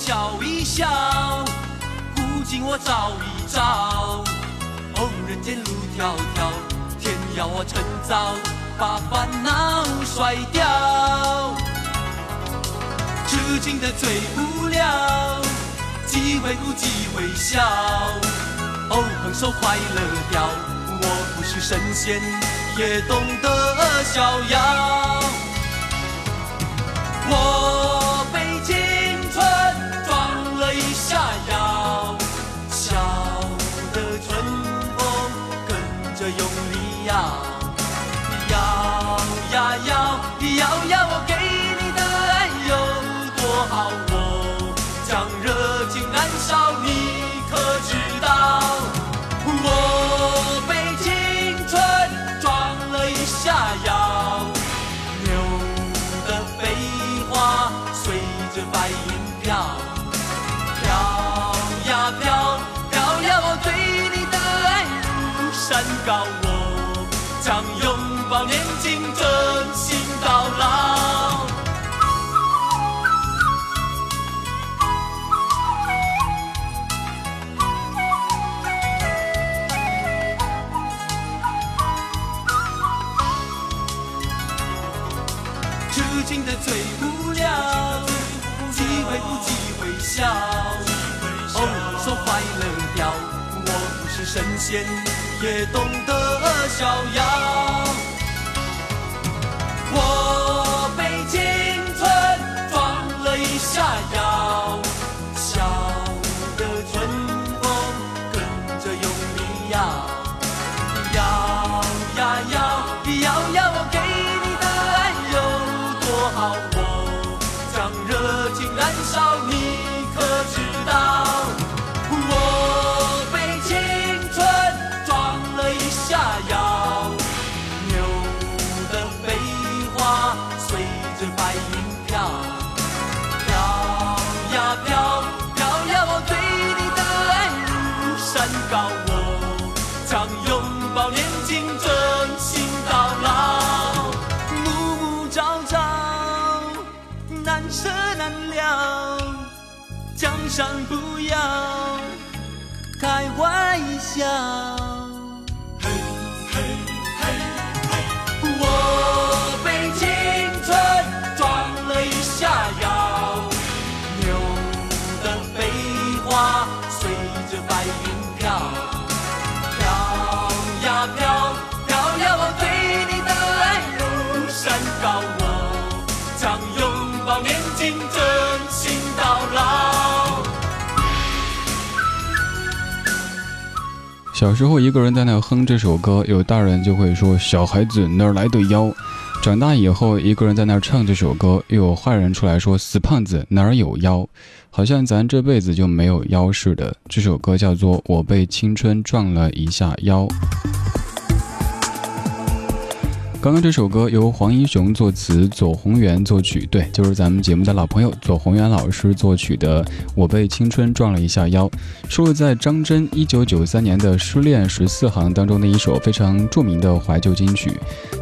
笑一笑，古今我照一照。哦，人间路迢迢，天要我趁早把烦恼甩掉。痴情的最无聊，机会不机会笑。哦，横手快乐掉，我不是神仙，也懂得逍遥。我神仙，也懂得逍遥。江山不要开玩笑。我被青春撞了一下腰，牛的飞花随着白云，飘小时候一个人在那哼这首歌，有大人就会说小孩子哪来的腰。长大以后一个人在那唱这首歌，又有坏人出来说死胖子哪儿有腰，好像咱这辈子就没有腰似的。这首歌叫做《我被青春撞了一下腰》。刚刚这首歌由黄英雄作词，左宏元作曲，对，就是咱们节目的老朋友左宏元老师作曲的《我被青春撞了一下腰》，收录在张真一九九三年的《失恋十四行》当中的一首非常著名的怀旧金曲。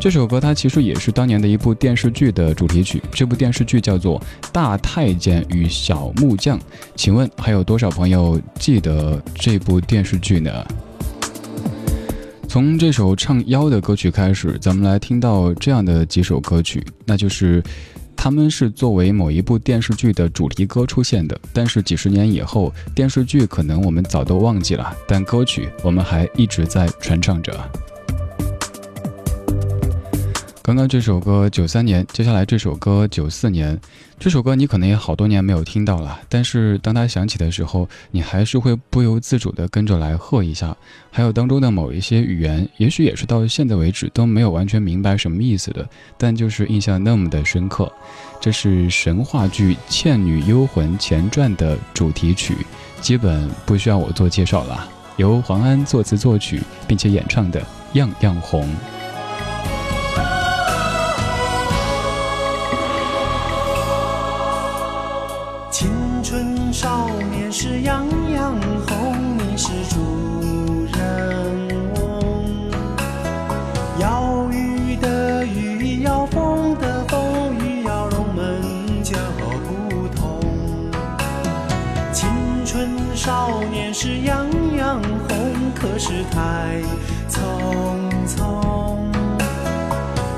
这首歌它其实也是当年的一部电视剧的主题曲，这部电视剧叫做《大太监与小木匠》。请问还有多少朋友记得这部电视剧呢？从这首唱妖的歌曲开始，咱们来听到这样的几首歌曲，那就是，他们是作为某一部电视剧的主题歌出现的，但是几十年以后，电视剧可能我们早都忘记了，但歌曲我们还一直在传唱着。刚刚这首歌九三年，接下来这首歌九四年，这首歌你可能也好多年没有听到了，但是当它响起的时候，你还是会不由自主地跟着来和一下。还有当中的某一些语言，也许也是到现在为止都没有完全明白什么意思的，但就是印象那么的深刻。这是神话剧《倩女幽魂前传》的主题曲，基本不需要我做介绍了，由黄安作词作曲并且演唱的《样样红》。匆匆。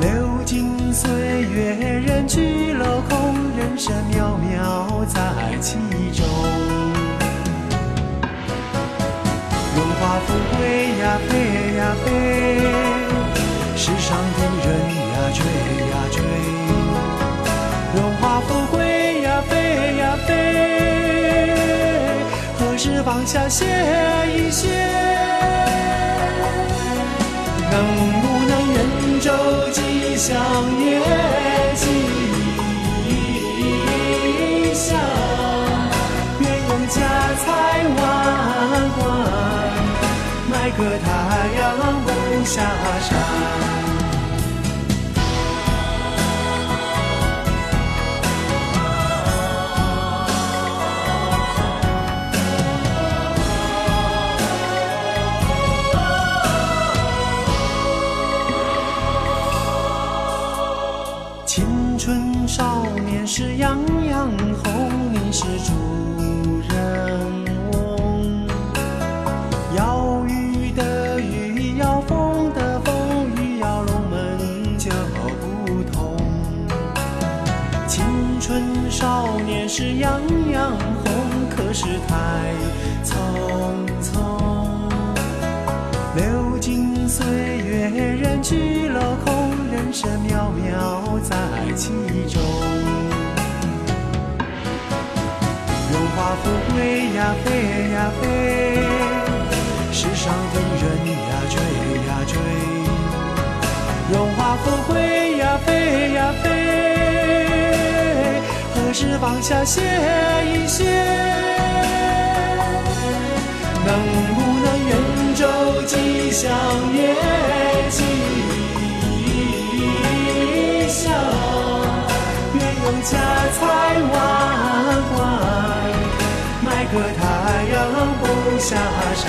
流金岁月，人去楼空，人生渺渺在其中。荣华富贵呀，飞呀飞，世上的人呀，追呀追。荣华富贵呀，飞呀飞，何时放下歇一歇？香也吉祥？愿用家财万贯，买个太阳不下山。是主人翁。要雨的雨，要风的风，雨要龙门就不同。青春少年时样样红，可是太匆匆。流金岁月，人去楼空，人生渺渺在其中。富贵呀，飞呀飞，世上的人呀，追呀追。荣华富贵呀，飞呀飞，何时放下歇一歇？能不能愿昼吉祥夜吉祥？愿用家财万，个太阳不下山。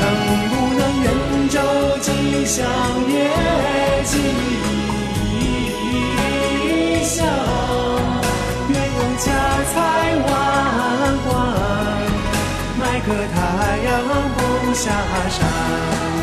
能不能愿昼吉祥夜吉祥？愿用家财万贯，买个太阳不下山。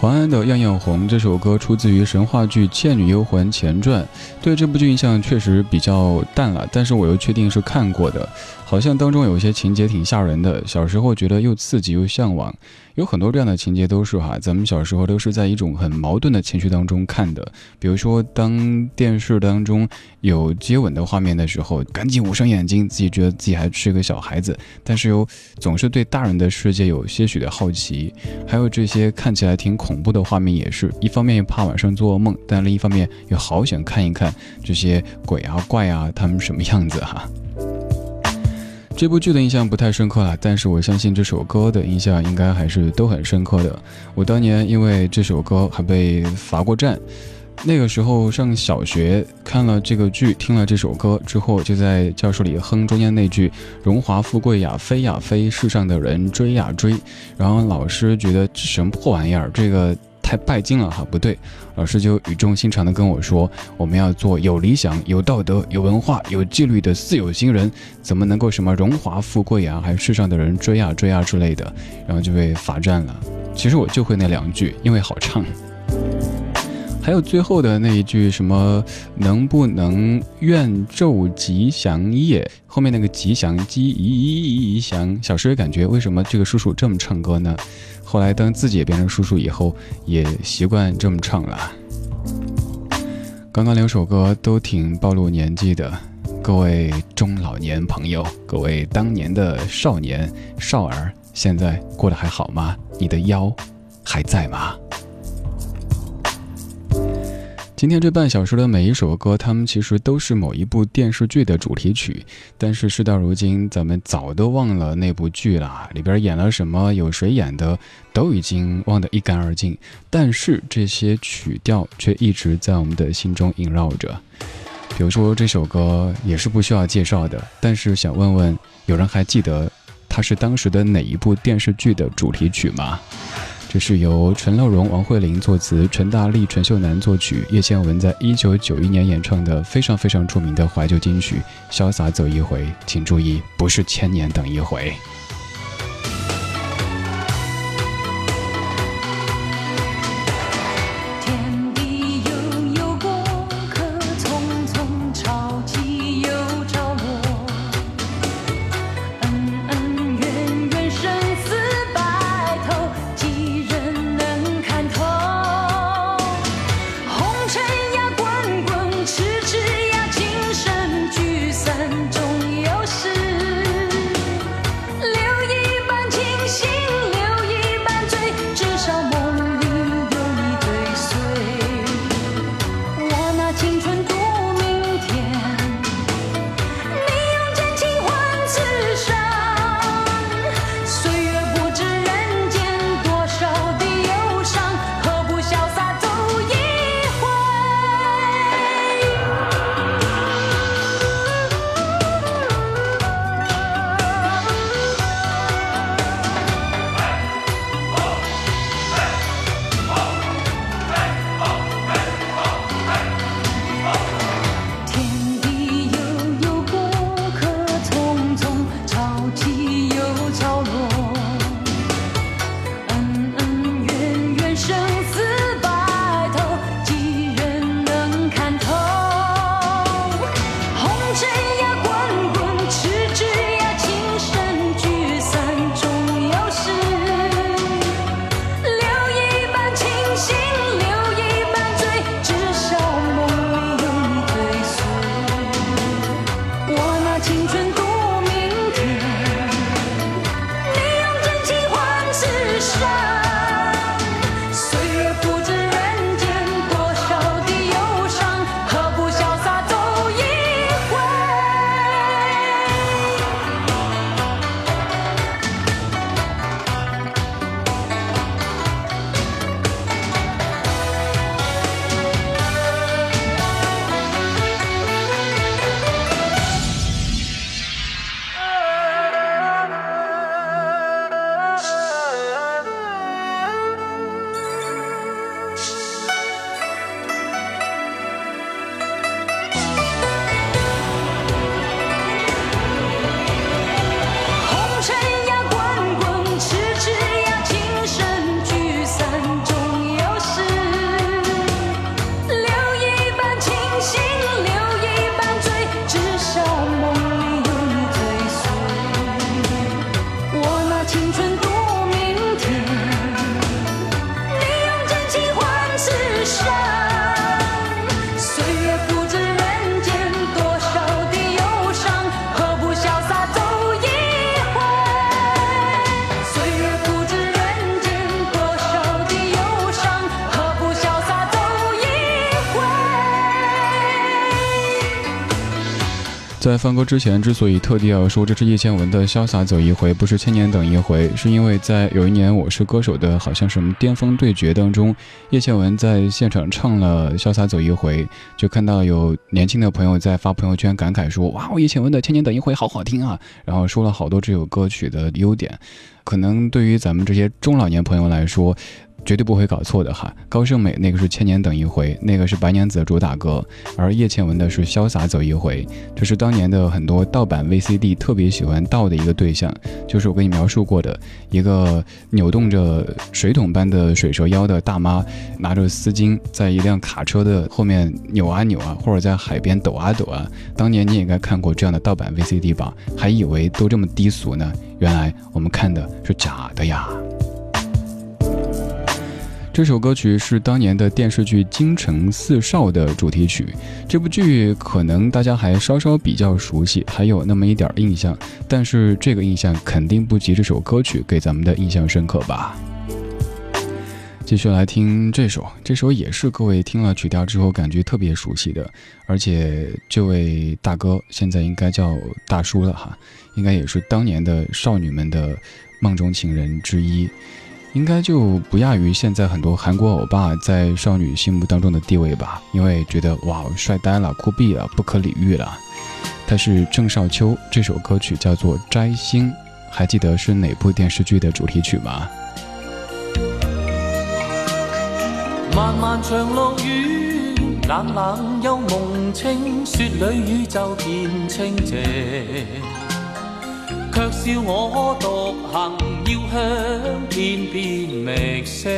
黄安的《样样红》这首歌出自于神话剧《倩女幽魂前传》，对这部剧印象确实比较淡了，但是我又确定是看过的，好像当中有一些情节挺吓人的，小时候觉得又刺激又向往，有很多这样的情节都是哈，咱们小时候都是在一种很矛盾的情绪当中看的，比如说当电视当中有接吻的画面的时候，赶紧捂上眼睛，自己觉得自己还是个小孩子，但是又总是对大人的世界有些许的好奇，还有这些看起来挺恐怖的画面，也是一方面怕晚上做噩梦，但另一方面又好想看一看这些鬼啊怪啊他们什么样子哈、这部剧的印象不太深刻了，但是我相信这首歌的印象应该还是都很深刻的。我当年因为这首歌还被罚过站，那个时候上小学，看了这个剧，听了这首歌之后，就在教室里哼中间那句“荣华富贵呀，飞呀飞，世上的人追呀追”，然后老师觉得什么破玩意儿，这个太拜金了哈，不对，老师就语重心长的跟我说，我们要做有理想、有道德、有文化、有纪律的四有新人，怎么能够什么荣华富贵呀，还有世上的人追呀追呀之类的，然后就被罚站了。其实我就会那两句，因为好唱。还有最后的那一句什么能不能愿昼吉祥夜？后面那个吉祥吉祥，小时候感觉为什么这个叔叔这么唱歌呢？后来当自己也变成叔叔以后，也习惯这么唱了。刚刚两首歌都挺暴露年纪的，各位中老年朋友，各位当年的少年少儿，现在过得还好吗？你的腰还在吗？今天这半小时的每一首歌，它们其实都是某一部电视剧的主题曲，但是事到如今，咱们早都忘了那部剧了，里边演了什么，有谁演的，都已经忘得一干二净。但是这些曲调却一直在我们的心中萦绕着。比如说这首歌也是不需要介绍的，但是想问问，有人还记得它是当时的哪一部电视剧的主题曲吗？这是由陈乐融、王慧玲作词，陈大力、陈秀楠作曲，叶倩文在一九九一年演唱的非常非常著名的怀旧金曲《潇洒走一回》。请注意，不是千年等一回。在放歌之前，之所以特地要说这是叶倩文的《潇洒走一回》，不是千年等一回，是因为在有一年《我是歌手》的好像什么巅峰对决当中，叶倩文在现场唱了《潇洒走一回》，就看到有年轻的朋友在发朋友圈感慨说：“哇，我叶倩文的《千年等一回》好好听啊！”然后说了好多这首歌曲的优点，可能对于咱们这些中老年朋友来说。绝对不会搞错的哈，高胜美那个是千年等一回，那个是白娘子的主打歌，而叶倩文的是潇洒走一回，这是当年的很多盗版 VCD 特别喜欢盗的一个对象，就是我给你描述过的一个扭动着水桶般的水蛇腰的大妈，拿着丝巾在一辆卡车的后面扭啊扭啊，或者在海边抖啊抖啊。当年你也应该看过这样的盗版 VCD 吧？还以为都这么低俗呢，原来我们看的是假的呀。这首歌曲是当年的电视剧《京城四少》的主题曲。这部剧可能大家还稍稍比较熟悉，还有那么一点印象，但是这个印象肯定不及这首歌曲给咱们的印象深刻吧。继续来听这首，这首也是各位听了曲调之后感觉特别熟悉的，而且这位大哥现在应该叫大叔了哈，应该也是当年的少女们的梦中情人之一。应该就不亚于现在很多韩国欧巴在少女心目当中的地位吧，因为觉得哇帅呆了、酷毙了、不可理喻了。他是郑少秋，这首歌曲叫做《摘星》，还记得是哪部电视剧的主题曲吗？漫漫长路远，冷冷又梦清，雪里宇宙变清净。却笑我独行，要向天边觅星。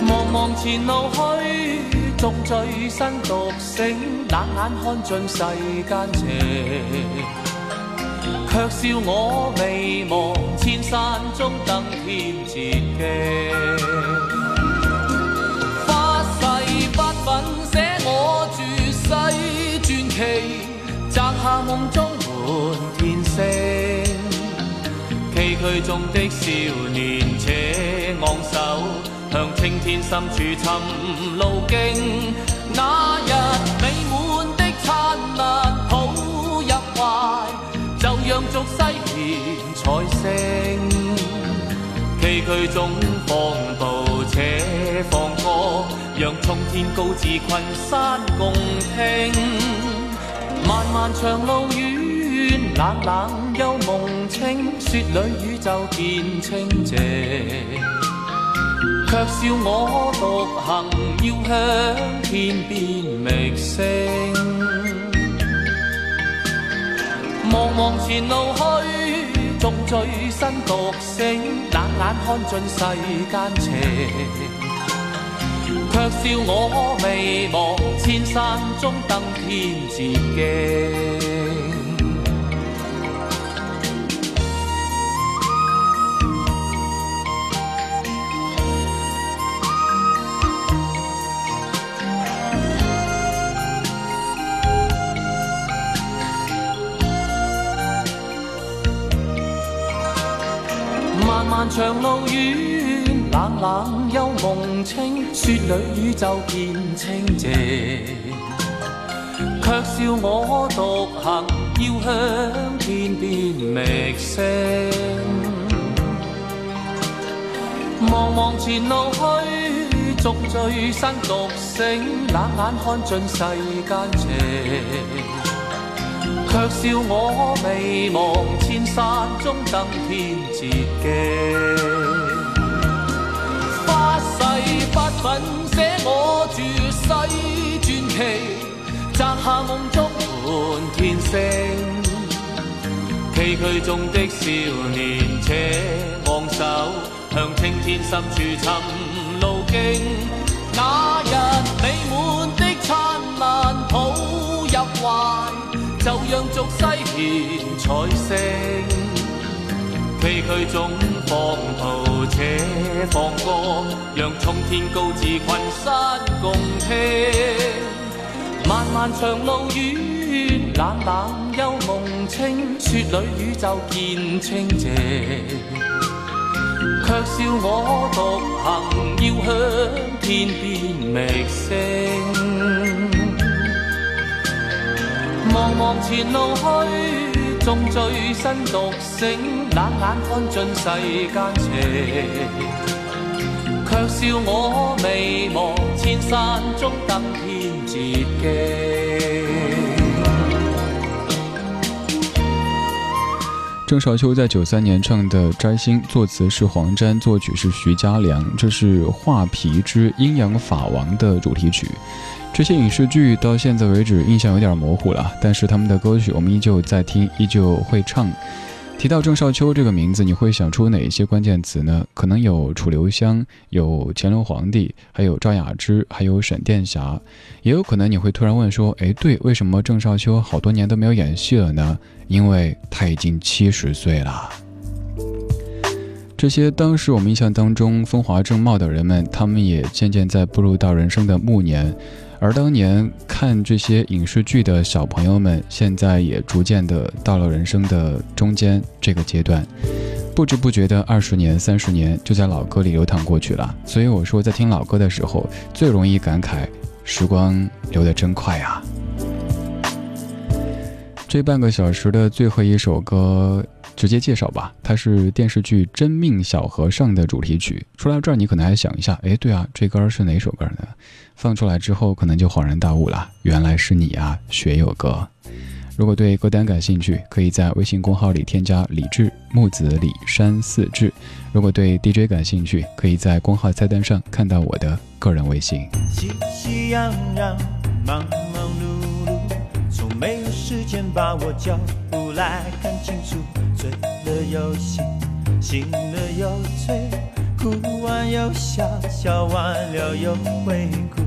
茫茫前路去，纵醉身独醒，冷眼看尽世间情。却笑我未忘千山中登天捷径。发誓不粉写我绝世传奇。摘下梦中满天星，崎岖中的少年且昂首，向青天深处寻路径。那日美满的灿烂抱入怀，就让俗世变彩星。崎岖中放步且放歌，让冲天高志群山共听。漫漫长路远，冷冷幽梦清，雪里宇宙变清净。却笑我独行，要向天边觅星。茫茫前路去，纵醉身独醒，冷眼看尽世间情。却笑我未忘千山中登天捷径。漫漫长路远。冷冷又梦清，雪里宇宙变清净。却笑我独行，要向天边觅星。茫茫前路去，纵醉身独醒，冷眼看尽世间情。却笑我未忘千山中登天捷径。粉写我绝世传奇，摘下梦中满天星。崎岖中的少年且昂首，向青天深处寻路径。那日美满的灿烂抱入怀，就让俗世变彩星。崎岖中放途且放歌，让冲天高志群山共听。漫漫长路远，冷冷幽梦清，雪里宇宙见清净。却笑我独行，要向天边觅星。茫茫前路去。纵醉身独醒，冷眼看尽世间情，却笑我未忘千山中登天捷径。郑少秋在九三年唱的《摘星》，作词是黄沾，作曲是徐佳良，这是《画皮之阴阳法王》的主题曲。这些影视剧到现在为止印象有点模糊了，但是他们的歌曲我们依旧在听，依旧会唱。提到郑少秋这个名字，你会想出哪些关键词呢？可能有楚留香，有乾隆皇帝，还有赵雅芝，还有沈殿霞，也有可能你会突然问说：“哎，对，为什么郑少秋好多年都没有演戏了呢？”因为他已经七十岁了。这些当时我们印象当中风华正茂的人们，他们也渐渐在步入到人生的暮年。而当年看这些影视剧的小朋友们，现在也逐渐的到了人生的中间这个阶段，不知不觉的二十年、三十年就在老歌里流淌过去了。所以我说，在听老歌的时候，最容易感慨时光流得真快啊！这半个小时的最后一首歌，直接介绍吧，它是电视剧《真命小和尚》的主题曲。说到这儿，你可能还想一下，哎，对啊，这歌是哪首歌呢？放出来之后，可能就恍然大悟了，原来是你啊，学友哥。如果对歌单感兴趣，可以在微信公号里添加李志木子李山四志。如果对 DJ 感兴趣，可以在公号菜单上看到我的个人微信。喜喜洋洋，忙忙碌，时间把我叫过来看清楚。醉了又醒，醒了又醉，哭完又笑，笑完了又会哭。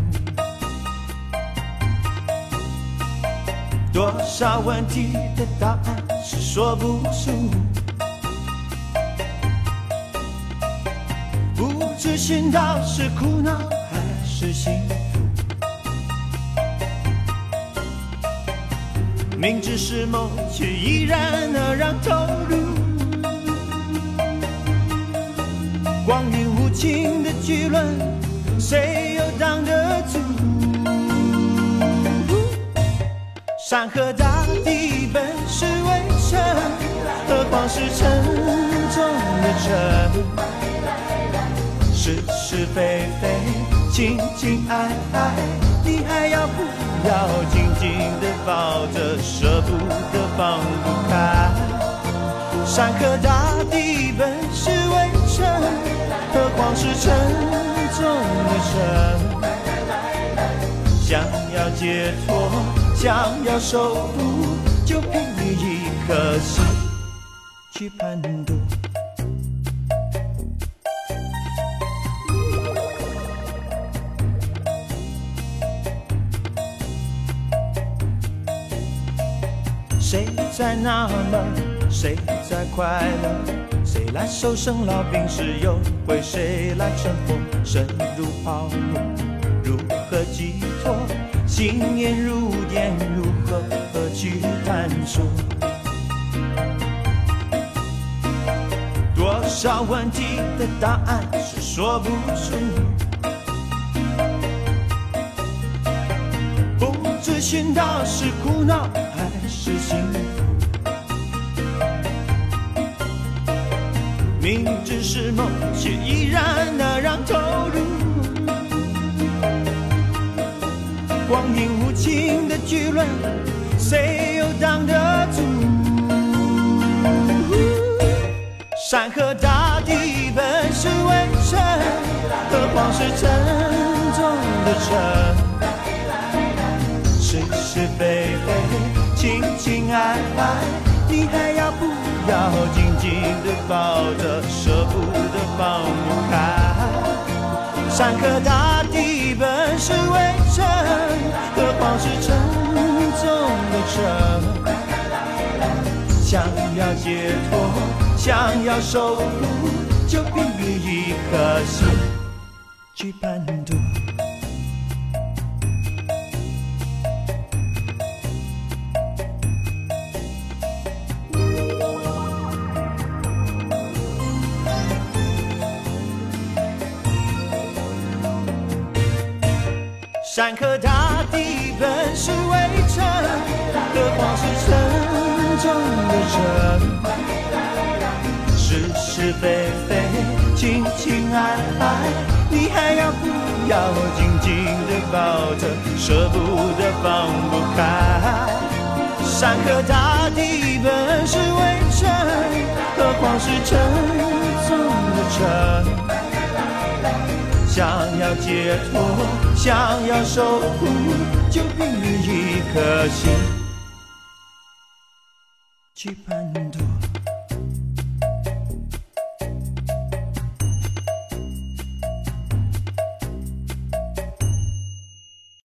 多少问题的答案是说不出，不知寻到是苦恼还是幸福。明知是梦，却依然那样投入。光阴无情的巨轮，谁又挡得住？山河大地本是微尘，何况是沉重的尘。是是非非，亲亲爱爱，你还要不要紧紧的抱着，舍不得放不开？山河大地本是微尘，何况是沉重的尘。想要解脱。想要守护，就凭你一颗心去攀渡。在纳闷？谁在快乐？谁来受生老病死？又会谁来乘风？身如泡沫，如何寄托？心念如电，如何去探索？多少问题的答案是说不出，不知寻到是苦恼却依然那样投入。光阴无情的巨轮，谁又挡得住？山河大地本是微尘，何况是沉重的尘？是是非非，情情爱爱，你还要不要紧紧的抱着，舍放不开？山河大地本是微尘，何况是沉重的尘。想要解脱，想要守护，就凭一颗心去攀渡。山河大地本是微尘，何况是沉重的尘。是是非非，情情爱爱，你还要不要紧紧的抱着，舍不得放不开？山河大地本是微尘，何况是沉重的尘。想要解脱，想要守护，就凭一颗心去攀渡。